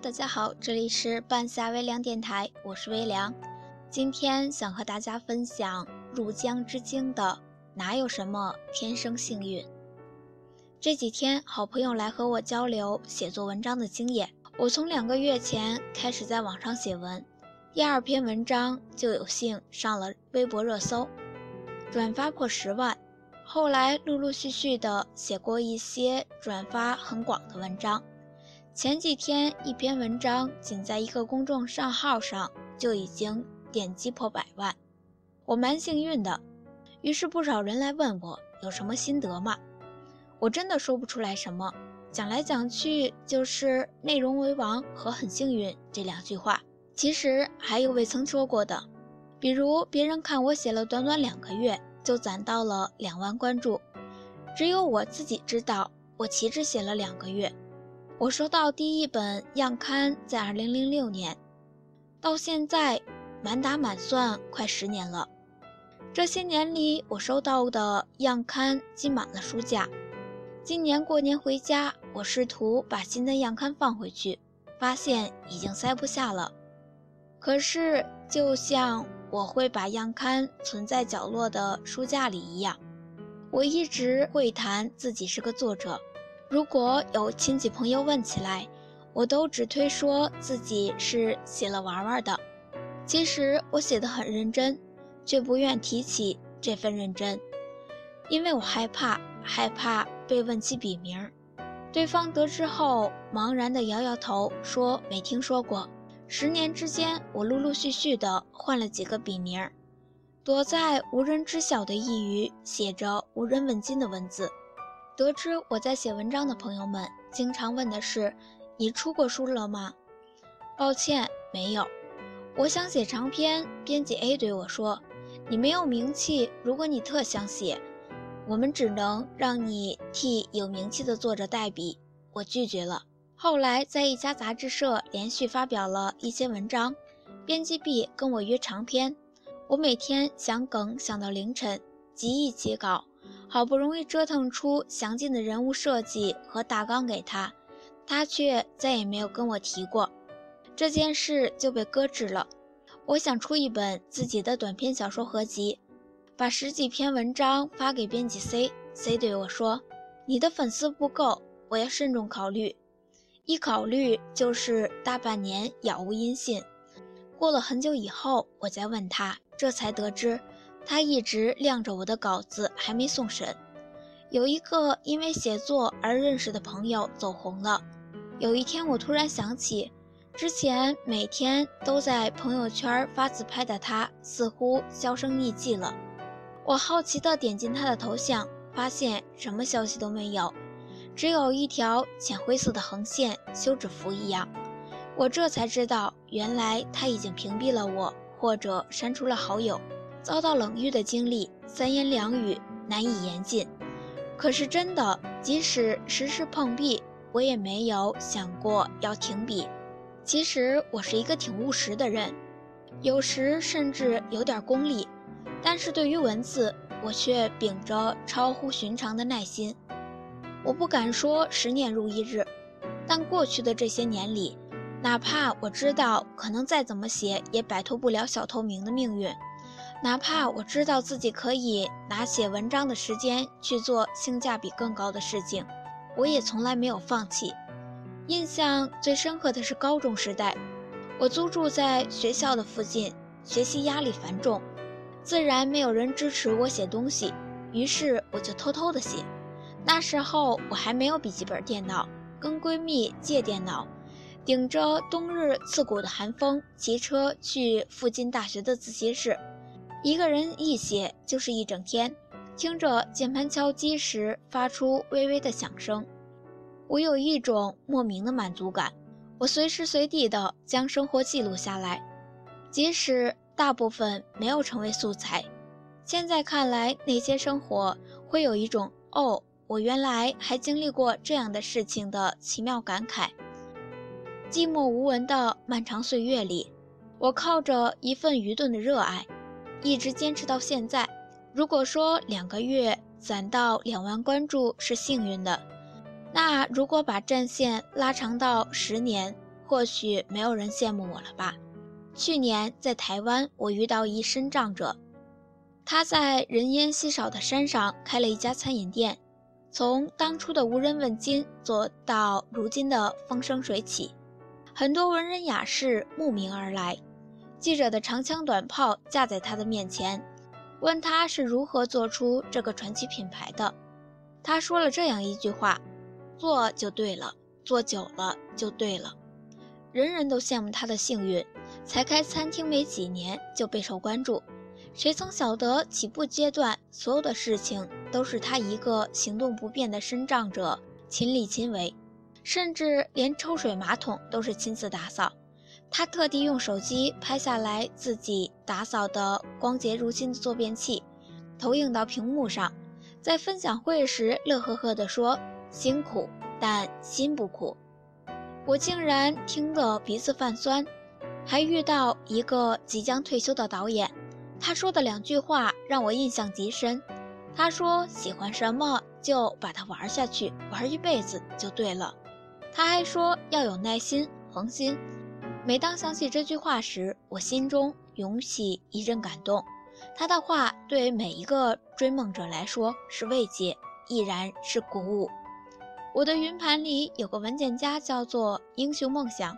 大家好，这里是半夏微凉电台，我是微凉。今天想和大家分享入江之鲸的哪有什么天生幸运。这几天，好朋友来和我交流写作文章的经验。我从两个月前开始在网上写文，第二篇文章就有幸上了微博热搜，转发破十万。后来陆陆续续的写过一些转发很广的文章。前几天，一篇文章仅在一个公众账号上就已经点击破百万，我蛮幸运的。于是不少人来问我有什么心得吗？我真的说不出来什么，讲来讲去就是“内容为王”和“很幸运”这两句话。其实还有未曾说过的，比如别人看我写了短短两个月就攒到了两万关注，只有我自己知道我岂止写了两个月。我收到第一本样刊在二零零六年，到现在满打满算快十年了。这些年里，我收到的样刊积满了书架。今年过年回家，我试图把新的样刊放回去，发现已经塞不下了。可是，就像我会把样刊存在角落的书架里一样，我一直会谈自己是个作者。如果有亲戚朋友问起来，我都只推说自己是写了玩玩的。其实我写的很认真，却不愿提起这份认真，因为我害怕，害怕被问起笔名。对方得知后，茫然地摇摇头，说没听说过。十年之间，我陆陆续续的换了几个笔名儿，躲在无人知晓的一隅，写着无人问津的文字。得知我在写文章的朋友们经常问的是：“你出过书了吗？”抱歉，没有。我想写长篇，编辑 A 对我说：“你没有名气，如果你特想写，我们只能让你替有名气的作者代笔。”我拒绝了。后来在一家杂志社连续发表了一些文章，编辑 B 跟我约长篇，我每天想梗想到凌晨，极易起稿。好不容易折腾出详尽的人物设计和大纲给他，他却再也没有跟我提过这件事，就被搁置了。我想出一本自己的短篇小说合集，把十几篇文章发给编辑 C，C 对我说：“你的粉丝不够，我要慎重考虑。”一考虑就是大半年杳无音信。过了很久以后，我再问他，这才得知。他一直晾着我的稿子，还没送审。有一个因为写作而认识的朋友走红了。有一天，我突然想起，之前每天都在朋友圈发自拍的他，似乎销声匿迹了。我好奇地点进他的头像，发现什么消息都没有，只有一条浅灰色的横线，休止符一样。我这才知道，原来他已经屏蔽了我，或者删除了好友。遭到冷遇的经历，三言两语难以言尽。可是真的，即使时时碰壁，我也没有想过要停笔。其实我是一个挺务实的人，有时甚至有点功利，但是对于文字，我却秉着超乎寻常的耐心。我不敢说十年如一日，但过去的这些年里，哪怕我知道可能再怎么写也摆脱不了小透明的命运。哪怕我知道自己可以拿写文章的时间去做性价比更高的事情，我也从来没有放弃。印象最深刻的是高中时代，我租住在学校的附近，学习压力繁重，自然没有人支持我写东西，于是我就偷偷的写。那时候我还没有笔记本电脑，跟闺蜜借电脑，顶着冬日刺骨的寒风，骑车去附近大学的自习室。一个人一写就是一整天，听着键盘敲击时发出微微的响声，我有一种莫名的满足感。我随时随地的将生活记录下来，即使大部分没有成为素材。现在看来，那些生活会有一种“哦，我原来还经历过这样的事情”的奇妙感慨。寂寞无闻的漫长岁月里，我靠着一份愚钝的热爱。一直坚持到现在。如果说两个月攒到两万关注是幸运的，那如果把战线拉长到十年，或许没有人羡慕我了吧？去年在台湾，我遇到一身障者，他在人烟稀少的山上开了一家餐饮店，从当初的无人问津做到如今的风生水起，很多文人雅士慕名而来。记者的长枪短炮架在他的面前，问他是如何做出这个传奇品牌的。他说了这样一句话：“做就对了，做久了就对了。”人人都羡慕他的幸运，才开餐厅没几年就备受关注。谁曾晓得起步阶段所有的事情都是他一个行动不便的身障者亲力亲为，甚至连抽水马桶都是亲自打扫。他特地用手机拍下来自己打扫的光洁如新的坐便器，投影到屏幕上，在分享会时乐呵呵地说：“辛苦，但心不苦。”我竟然听得鼻子泛酸。还遇到一个即将退休的导演，他说的两句话让我印象极深。他说：“喜欢什么就把它玩下去，玩一辈子就对了。”他还说要有耐心、恒心。每当想起这句话时，我心中涌起一阵感动。他的话对每一个追梦者来说是慰藉，亦然是鼓舞。我的云盘里有个文件夹，叫做“英雄梦想”，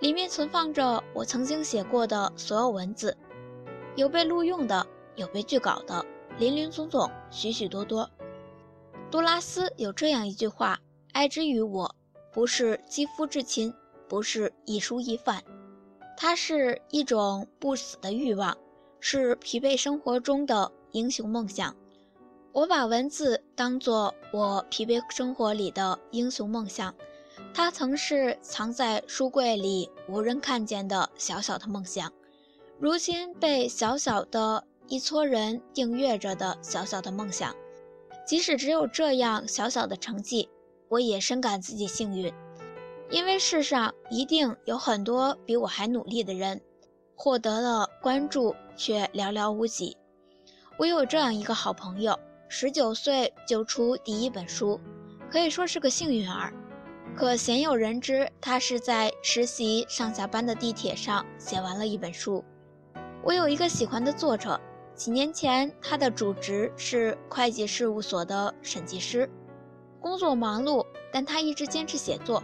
里面存放着我曾经写过的所有文字，有被录用的，有被拒稿的，林林总总，许许多多。杜拉斯有这样一句话：“爱之于我，不是肌肤之亲。”不是一蔬一饭，它是一种不死的欲望，是疲惫生活中的英雄梦想。我把文字当作我疲惫生活里的英雄梦想，它曾是藏在书柜里无人看见的小小的梦想，如今被小小的一撮人订阅着的小小的梦想。即使只有这样小小的成绩，我也深感自己幸运。因为世上一定有很多比我还努力的人，获得了关注却寥寥无几。我有这样一个好朋友，十九岁就出第一本书，可以说是个幸运儿。可鲜有人知，他是在实习上下班的地铁上写完了一本书。我有一个喜欢的作者，几年前他的主职是会计事务所的审计师，工作忙碌，但他一直坚持写作。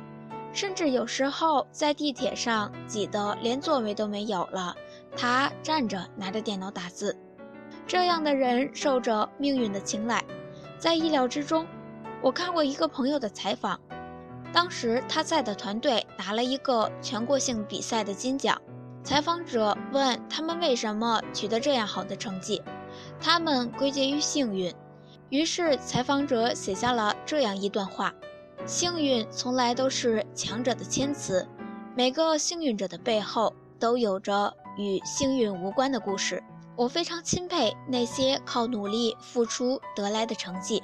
甚至有时候在地铁上挤得连座位都没有了，他站着拿着电脑打字。这样的人受着命运的青睐，在意料之中。我看过一个朋友的采访，当时他在的团队拿了一个全国性比赛的金奖。采访者问他们为什么取得这样好的成绩，他们归结于幸运。于是采访者写下了这样一段话。幸运从来都是强者的谦词，每个幸运者的背后都有着与幸运无关的故事。我非常钦佩那些靠努力付出得来的成绩，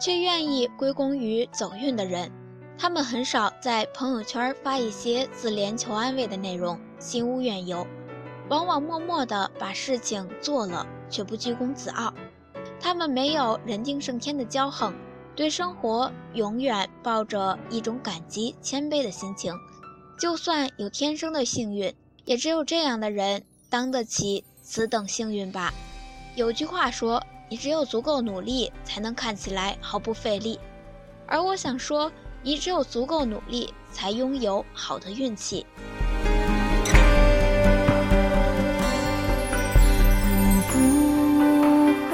却愿意归功于走运的人。他们很少在朋友圈发一些自怜求安慰的内容，心无怨尤，往往默默地把事情做了，却不居功自傲。他们没有人定胜天的骄横。对生活永远抱着一种感激、谦卑的心情，就算有天生的幸运，也只有这样的人当得起此等幸运吧。有句话说：“你只有足够努力，才能看起来毫不费力。”而我想说，你只有足够努力，才拥有好的运气我不会。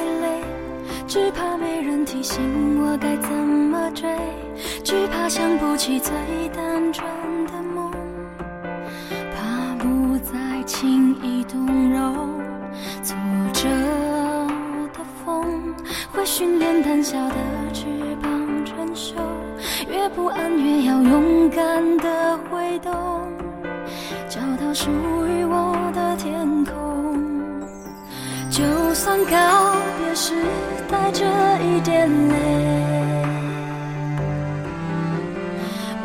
只怕没人提醒我该怎么追，只怕想不起最单纯的梦，怕不再轻易动容。挫折的风会训练胆小的翅膀承受，不安越要勇敢的挥动，找到属于我的天空。就算告别时。带着一点泪，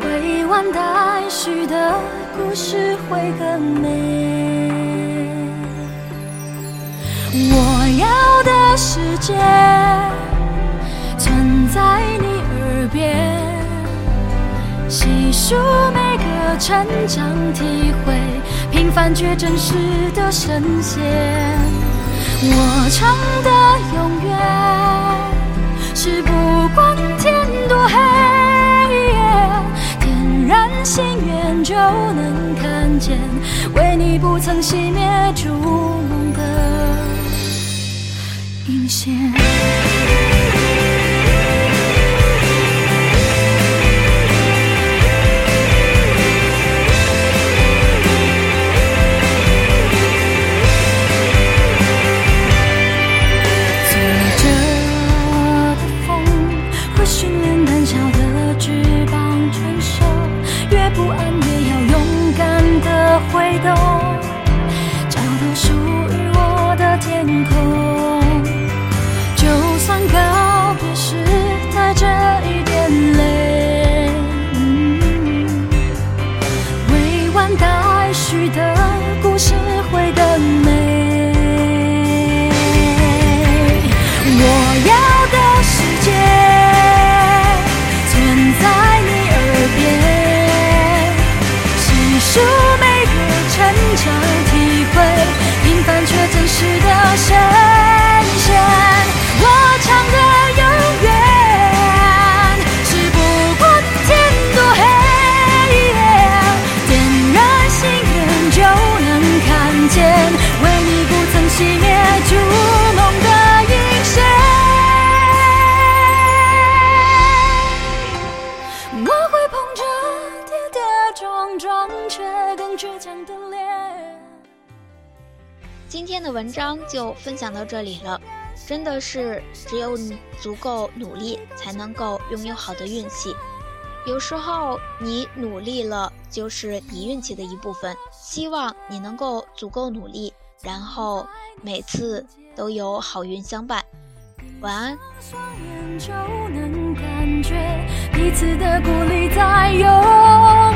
未完待续的故事会更美。我要的世界存在你耳边，细数每个成长体会，平凡却真实的神仙。我唱的永远是不管天多黑，点燃心愿就能看见，为你不曾熄灭筑梦的引线。今天的文章就分享到这里了。真的是只有你足够努力，才能够拥有好的运气。有时候你努力了，就是你运气的一部分。希望你能够足够努力，然后每次都有好运相伴。晚安。双眼就能感觉彼此的鼓励在涌。